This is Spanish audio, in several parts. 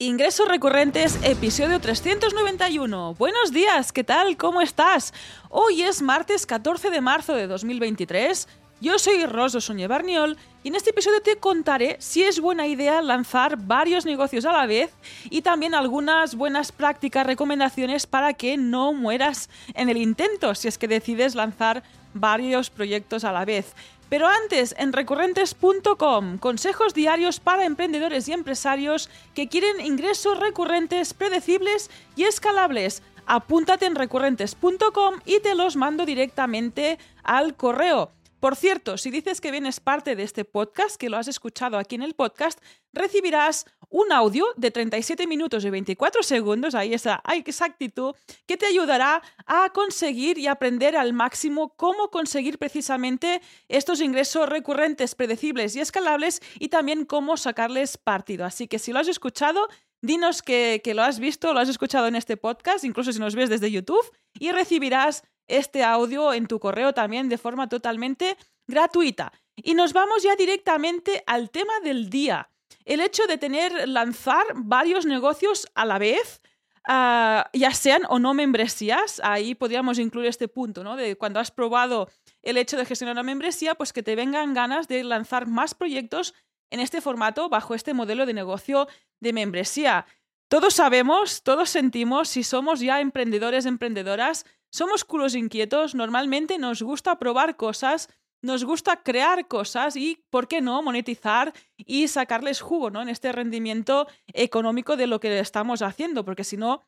Ingresos recurrentes, episodio 391. Buenos días, ¿qué tal? ¿Cómo estás? Hoy es martes 14 de marzo de 2023. Yo soy Rosa Soñé Barniol y en este episodio te contaré si es buena idea lanzar varios negocios a la vez y también algunas buenas prácticas, recomendaciones para que no mueras en el intento si es que decides lanzar varios proyectos a la vez. Pero antes, en recurrentes.com, consejos diarios para emprendedores y empresarios que quieren ingresos recurrentes, predecibles y escalables. Apúntate en recurrentes.com y te los mando directamente al correo. Por cierto, si dices que vienes parte de este podcast, que lo has escuchado aquí en el podcast, recibirás un audio de 37 minutos y 24 segundos, ahí esa exactitud, que te ayudará a conseguir y aprender al máximo cómo conseguir precisamente estos ingresos recurrentes, predecibles y escalables y también cómo sacarles partido. Así que si lo has escuchado, dinos que, que lo has visto, lo has escuchado en este podcast, incluso si nos ves desde YouTube, y recibirás este audio en tu correo también de forma totalmente gratuita. Y nos vamos ya directamente al tema del día. El hecho de tener, lanzar varios negocios a la vez, ah, ya sean o no membresías, ahí podríamos incluir este punto, ¿no? De cuando has probado el hecho de gestionar una membresía, pues que te vengan ganas de lanzar más proyectos en este formato bajo este modelo de negocio de membresía. Todos sabemos, todos sentimos, si somos ya emprendedores, emprendedoras, somos culos inquietos, normalmente nos gusta probar cosas, nos gusta crear cosas y, ¿por qué no?, monetizar y sacarles jugo, ¿no? En este rendimiento económico de lo que estamos haciendo, porque si no,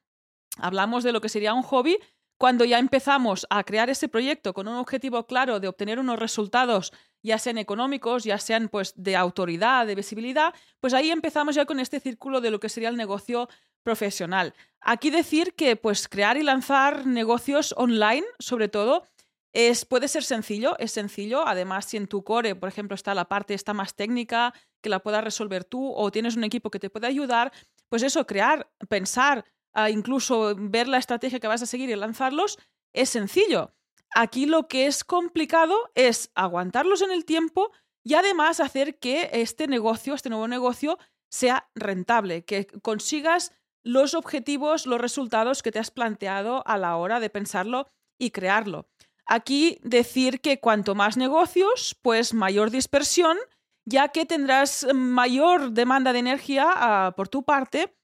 hablamos de lo que sería un hobby. Cuando ya empezamos a crear ese proyecto con un objetivo claro de obtener unos resultados, ya sean económicos, ya sean pues de autoridad, de visibilidad, pues ahí empezamos ya con este círculo de lo que sería el negocio profesional. Aquí decir que pues crear y lanzar negocios online, sobre todo, es, puede ser sencillo, es sencillo. Además, si en tu core, por ejemplo, está la parte esta más técnica, que la puedas resolver tú, o tienes un equipo que te puede ayudar, pues eso, crear, pensar, ah, incluso ver la estrategia que vas a seguir y lanzarlos, es sencillo. Aquí lo que es complicado es aguantarlos en el tiempo y además hacer que este negocio, este nuevo negocio, sea rentable, que consigas los objetivos, los resultados que te has planteado a la hora de pensarlo y crearlo. Aquí decir que cuanto más negocios, pues mayor dispersión, ya que tendrás mayor demanda de energía ah, por tu parte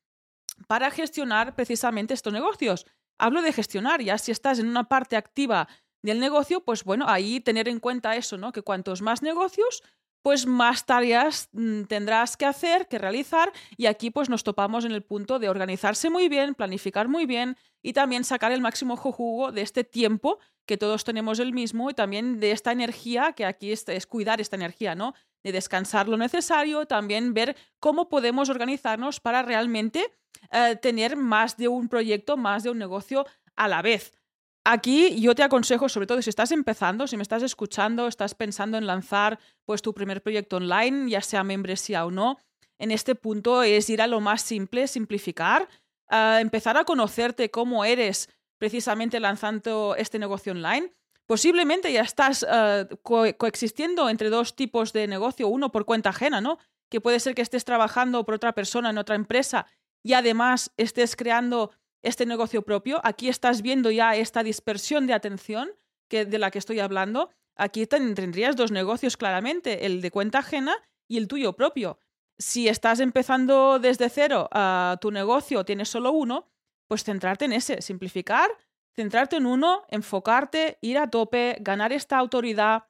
para gestionar precisamente estos negocios. Hablo de gestionar, ya si estás en una parte activa del negocio, pues bueno, ahí tener en cuenta eso, ¿no? Que cuantos más negocios, pues más tareas mm, tendrás que hacer, que realizar y aquí pues nos topamos en el punto de organizarse muy bien, planificar muy bien y también sacar el máximo jugo de este tiempo que todos tenemos el mismo y también de esta energía, que aquí es, cuidar esta energía, ¿no? De descansar lo necesario, también ver cómo podemos organizarnos para realmente eh, tener más de un proyecto, más de un negocio a la vez. Aquí yo te aconsejo, sobre todo si estás empezando, si me estás escuchando, estás pensando en lanzar pues tu primer proyecto online, ya sea membresía o no, en este punto es ir a lo más simple, simplificar, empezar a conocerte cómo eres precisamente lanzando este negocio online. Posiblemente ya estás eh, coexistiendo entre dos tipos de negocio, uno por cuenta ajena, ¿no? Que puede ser que estés trabajando por otra persona en otra empresa y además estés creando este negocio propio. Aquí estás viendo ya esta dispersión de atención que, de la que estoy hablando. Aquí tendrías dos negocios claramente, el de cuenta ajena y el tuyo propio. Si estás empezando desde cero a tu negocio, tienes solo uno, pues centrarte en ese, simplificar, centrarte en uno, enfocarte, ir a tope, ganar esta autoridad,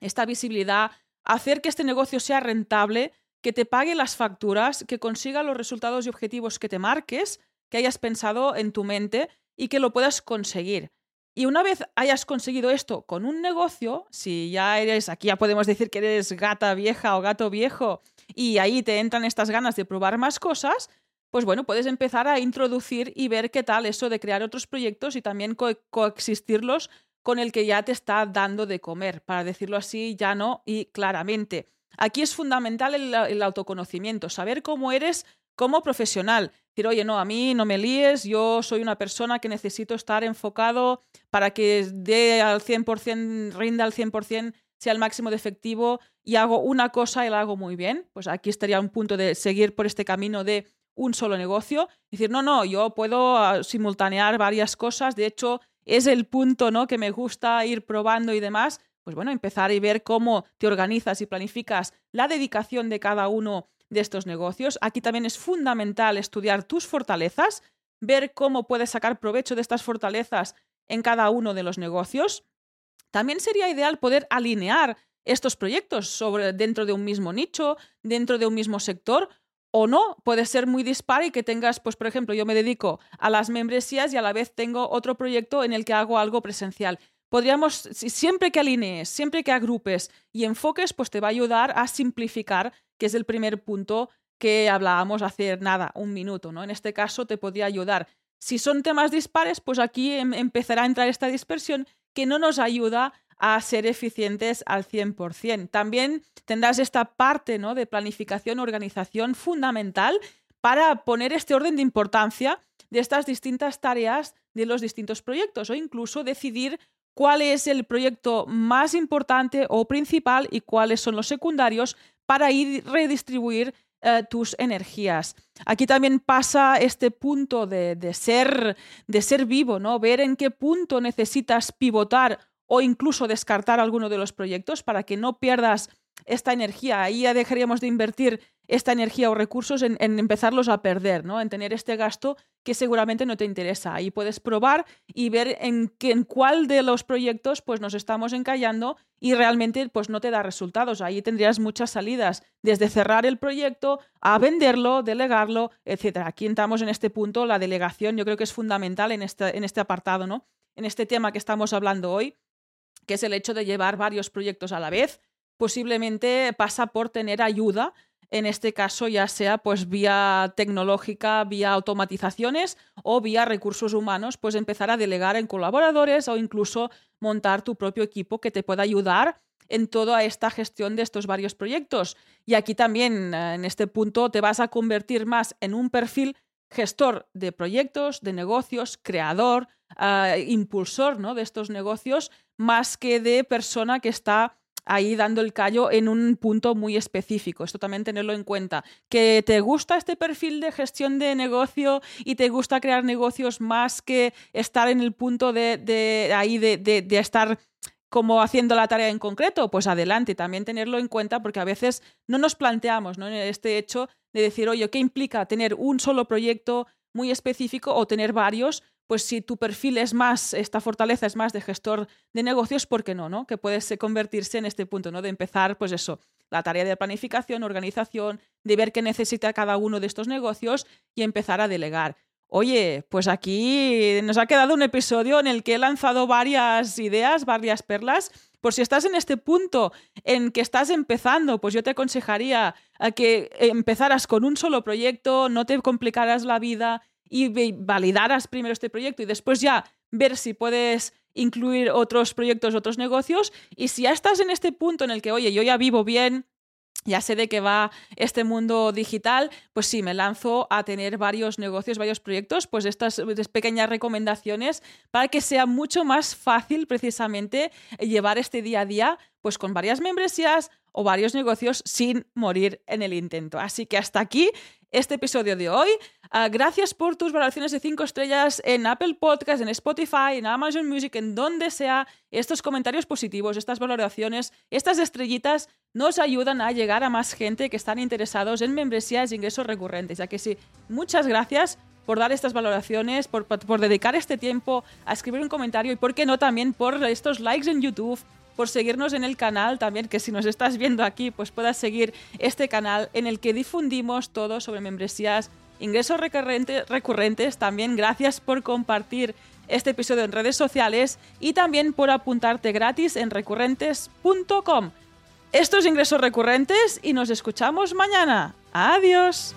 esta visibilidad, hacer que este negocio sea rentable, que te pague las facturas, que consiga los resultados y objetivos que te marques que hayas pensado en tu mente y que lo puedas conseguir. Y una vez hayas conseguido esto con un negocio, si ya eres, aquí ya podemos decir que eres gata vieja o gato viejo y ahí te entran estas ganas de probar más cosas, pues bueno, puedes empezar a introducir y ver qué tal eso de crear otros proyectos y también coexistirlos con el que ya te está dando de comer, para decirlo así, ya no y claramente. Aquí es fundamental el autoconocimiento, saber cómo eres como profesional. Decir, oye, no, a mí no me líes, yo soy una persona que necesito estar enfocado para que dé al 100%, rinda al 100%, sea el máximo de efectivo y hago una cosa y la hago muy bien. Pues aquí estaría un punto de seguir por este camino de un solo negocio. Decir, no, no, yo puedo ah, simultanear varias cosas. De hecho, es el punto ¿no? que me gusta ir probando y demás. Pues bueno, empezar y ver cómo te organizas y planificas la dedicación de cada uno de estos negocios. Aquí también es fundamental estudiar tus fortalezas, ver cómo puedes sacar provecho de estas fortalezas en cada uno de los negocios. También sería ideal poder alinear estos proyectos sobre, dentro de un mismo nicho, dentro de un mismo sector, o no, puede ser muy dispar y que tengas, pues por ejemplo, yo me dedico a las membresías y a la vez tengo otro proyecto en el que hago algo presencial. Podríamos, siempre que alinees, siempre que agrupes y enfoques, pues te va a ayudar a simplificar, que es el primer punto que hablábamos hace nada, un minuto, ¿no? En este caso te podría ayudar. Si son temas dispares, pues aquí em, empezará a entrar esta dispersión que no nos ayuda a ser eficientes al 100%. También tendrás esta parte ¿no? de planificación, organización fundamental para poner este orden de importancia de estas distintas tareas de los distintos proyectos o incluso decidir cuál es el proyecto más importante o principal y cuáles son los secundarios para ir redistribuir eh, tus energías. Aquí también pasa este punto de, de, ser, de ser vivo, ¿no? Ver en qué punto necesitas pivotar o incluso descartar alguno de los proyectos para que no pierdas esta energía. Ahí ya dejaríamos de invertir esta energía o recursos en, empezarlos a perder, ¿no? En tener este gasto que seguramente no te interesa. Ahí puedes probar y ver en, en cuál de los proyectos pues nos estamos encallando y realmente pues no te da resultados. Ahí tendrías muchas salidas, desde cerrar el proyecto a venderlo, delegarlo, etc. Aquí entramos en este punto, la delegación yo creo que es fundamental en este, en este apartado, ¿no? En este tema que estamos hablando hoy, que es el hecho de llevar varios proyectos a la vez, posiblemente pasa por tener ayuda, en este caso ya sea pues vía tecnológica, vía automatizaciones o vía recursos humanos, pues empezar a delegar en colaboradores o incluso montar tu propio equipo que te pueda ayudar en toda esta gestión de estos varios proyectos. Y aquí también, eh, en este punto, te vas a convertir más en un perfil gestor de proyectos, de negocios, creador, eh, impulsor ¿no? de estos negocios, más que de persona que está ahí dando el callo en un punto muy específico. Esto también tenerlo en cuenta. Que te gusta este perfil de gestión de negocio y te gusta crear negocios más que estar en el punto de, ahí de, de estar como haciendo la tarea en concreto, pues adelante, también tenerlo en cuenta porque a veces no nos planteamos ¿no? este hecho de decir, oye, ¿qué implica tener un solo proyecto muy específico o tener varios? Pues si tu perfil es más, esta fortaleza es más de gestor de negocios, ¿por qué no? no? Que puedes convertirse en este punto, ¿no? De empezar, pues eso, la tarea de planificación, organización, de ver qué necesita cada uno de estos negocios y empezar a delegar. Oye, pues aquí nos ha quedado un episodio en el que he lanzado varias ideas, varias perlas por si estás en este punto en que estás empezando, pues yo te aconsejaría a que empezaras con un solo proyecto, no te complicaras la vida y validaras primero este proyecto y después ya ver si puedes incluir otros proyectos, otros negocios. Y si ya estás en este punto en el que, oye, yo ya vivo bien, ya sé de qué va este mundo digital, pues sí, me lanzo a tener varios negocios, varios proyectos, pues estas pequeñas recomendaciones para que sea mucho más fácil precisamente llevar este día a día, pues con varias membresías o varios negocios sin morir en el intento. Así que hasta aquí este episodio de hoy. Ah, gracias por tus valoraciones de 5 estrellas en Apple Podcast, en Spotify, en Amazon Music, en donde sea. Estos comentarios positivos, estas valoraciones, estas estrellitas nos ayudan a llegar a más gente que están interesados en membresías e ingresos recurrentes. Ya que sí, muchas gracias por dar estas valoraciones, por, por dedicar este tiempo a escribir un comentario y, por qué no, también por estos likes en YouTube por seguirnos en el canal también, que si nos estás viendo aquí, pues puedas seguir este canal en el que difundimos todo sobre membresías, ingresos recurrentes. También gracias por compartir este episodio en redes sociales y también por apuntarte gratis en recurrentes.com. Estos ingresos recurrentes y nos escuchamos mañana. Adiós.